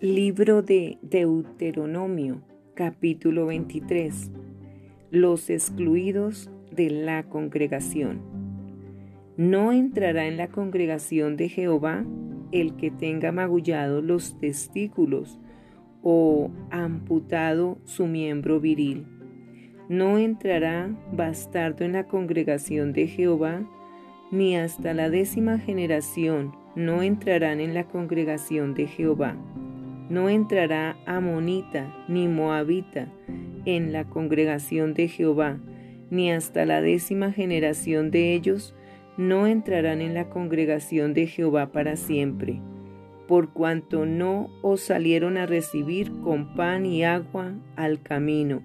Libro de Deuteronomio, capítulo 23. Los excluidos de la congregación. No entrará en la congregación de Jehová el que tenga magullado los testículos o amputado su miembro viril. No entrará bastardo en la congregación de Jehová, ni hasta la décima generación no entrarán en la congregación de Jehová no entrará amonita ni moabita en la congregación de Jehová, ni hasta la décima generación de ellos no entrarán en la congregación de Jehová para siempre, por cuanto no os salieron a recibir con pan y agua al camino,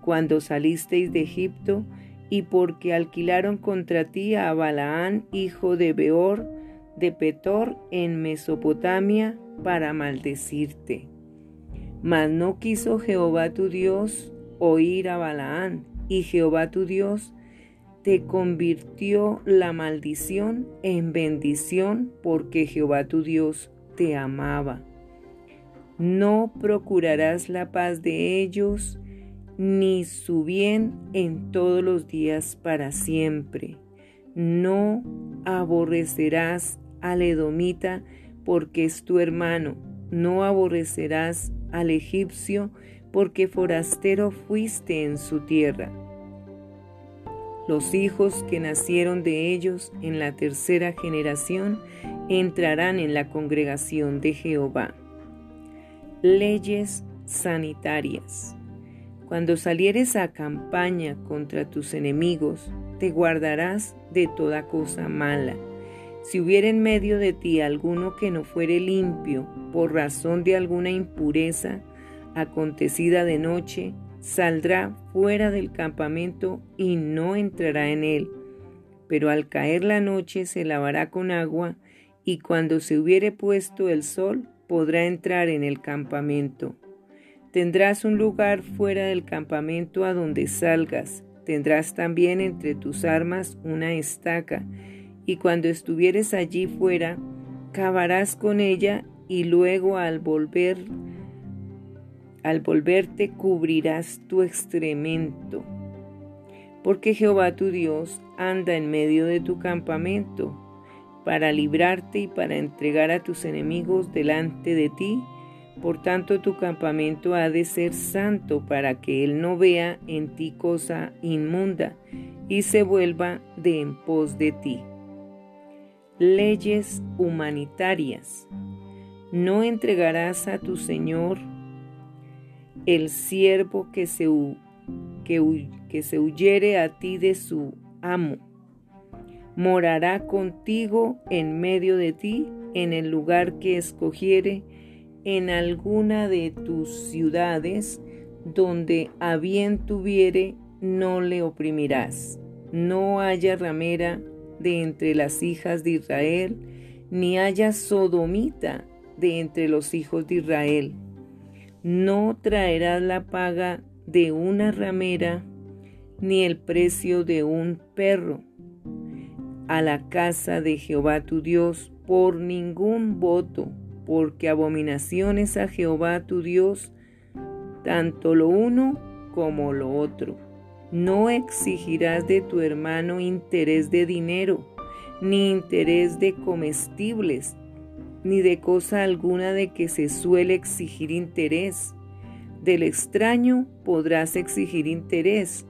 cuando salisteis de Egipto, y porque alquilaron contra ti a Balaán, hijo de Beor, de Petor, en Mesopotamia, para maldecirte. Mas no quiso Jehová tu Dios oír a Balaán, y Jehová tu Dios te convirtió la maldición en bendición, porque Jehová tu Dios te amaba. No procurarás la paz de ellos, ni su bien en todos los días para siempre. No aborrecerás al edomita, porque es tu hermano. No aborrecerás al egipcio, porque forastero fuiste en su tierra. Los hijos que nacieron de ellos en la tercera generación entrarán en la congregación de Jehová. Leyes sanitarias. Cuando salieres a campaña contra tus enemigos, te guardarás de toda cosa mala si hubiera en medio de ti alguno que no fuere limpio por razón de alguna impureza acontecida de noche, saldrá fuera del campamento y no entrará en él. Pero al caer la noche se lavará con agua y cuando se hubiere puesto el sol podrá entrar en el campamento. Tendrás un lugar fuera del campamento a donde salgas. Tendrás también entre tus armas una estaca y cuando estuvieres allí fuera, cavarás con ella y luego al volver al volverte cubrirás tu excremento. Porque Jehová tu Dios anda en medio de tu campamento para librarte y para entregar a tus enemigos delante de ti. Por tanto, tu campamento ha de ser santo para que Él no vea en ti cosa inmunda y se vuelva de en pos de ti leyes humanitarias. No entregarás a tu Señor el siervo que se, que, se huyere a ti de su amo. Morará contigo en medio de ti, en el lugar que escogiere, en alguna de tus ciudades, donde a bien tuviere, no le oprimirás. No haya ramera de entre las hijas de Israel, ni haya sodomita de entre los hijos de Israel. No traerás la paga de una ramera, ni el precio de un perro a la casa de Jehová tu Dios por ningún voto, porque abominaciones a Jehová tu Dios, tanto lo uno como lo otro. No exigirás de tu hermano interés de dinero, ni interés de comestibles, ni de cosa alguna de que se suele exigir interés. Del extraño podrás exigir interés,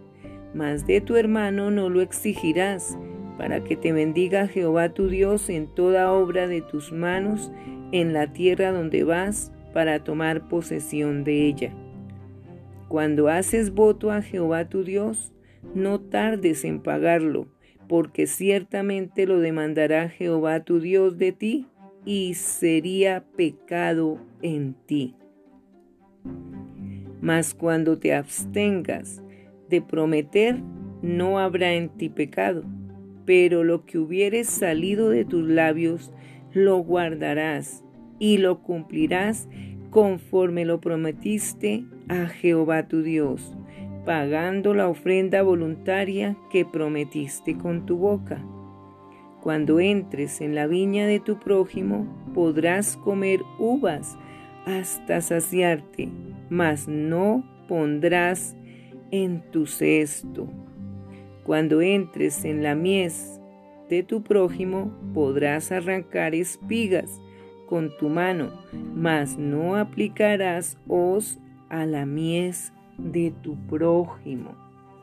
mas de tu hermano no lo exigirás, para que te bendiga Jehová tu Dios en toda obra de tus manos en la tierra donde vas para tomar posesión de ella. Cuando haces voto a Jehová tu Dios, no tardes en pagarlo, porque ciertamente lo demandará Jehová tu Dios de ti y sería pecado en ti. Mas cuando te abstengas de prometer, no habrá en ti pecado, pero lo que hubieres salido de tus labios, lo guardarás y lo cumplirás conforme lo prometiste a Jehová tu Dios, pagando la ofrenda voluntaria que prometiste con tu boca. Cuando entres en la viña de tu prójimo, podrás comer uvas hasta saciarte, mas no pondrás en tu cesto. Cuando entres en la mies de tu prójimo, podrás arrancar espigas con tu mano, mas no aplicarás hoz a la mies de tu prójimo.